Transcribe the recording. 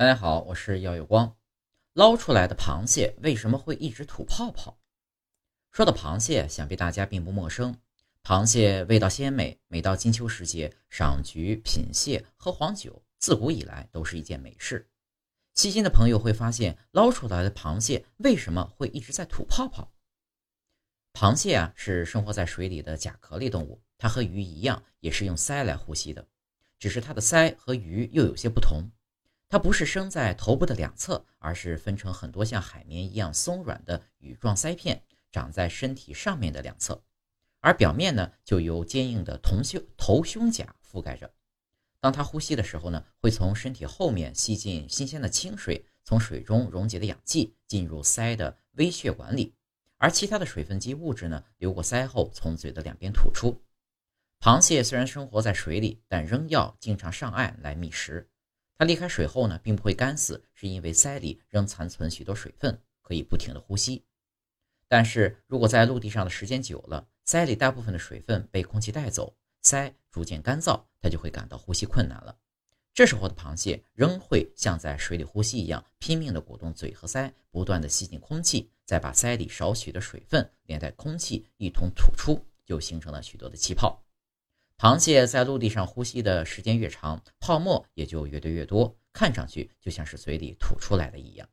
大家好，我是耀有光。捞出来的螃蟹为什么会一直吐泡泡？说到螃蟹，想必大家并不陌生。螃蟹味道鲜美，每到金秋时节，赏菊、品蟹、喝黄酒，自古以来都是一件美事。细心的朋友会发现，捞出来的螃蟹为什么会一直在吐泡泡？螃蟹啊，是生活在水里的甲壳类动物，它和鱼一样，也是用鳃来呼吸的。只是它的鳃和鱼又有些不同，它不是生在头部的两侧，而是分成很多像海绵一样松软的羽状鳃片，长在身体上面的两侧，而表面呢就由坚硬的头胸头胸甲覆盖着。当它呼吸的时候呢，会从身体后面吸进新鲜的清水，从水中溶解的氧气进入鳃的微血管里，而其他的水分及物质呢，流过鳃后从嘴的两边吐出。螃蟹虽然生活在水里，但仍要经常上岸来觅食。它离开水后呢，并不会干死，是因为鳃里仍残存许多水分，可以不停的呼吸。但是如果在陆地上的时间久了，鳃里大部分的水分被空气带走，鳃逐渐干燥，它就会感到呼吸困难了。这时候的螃蟹仍会像在水里呼吸一样，拼命地鼓动嘴和鳃，不断地吸进空气，再把鳃里少许的水分连带空气一同吐出，就形成了许多的气泡。螃蟹在陆地上呼吸的时间越长，泡沫也就越堆越多，看上去就像是嘴里吐出来的一样。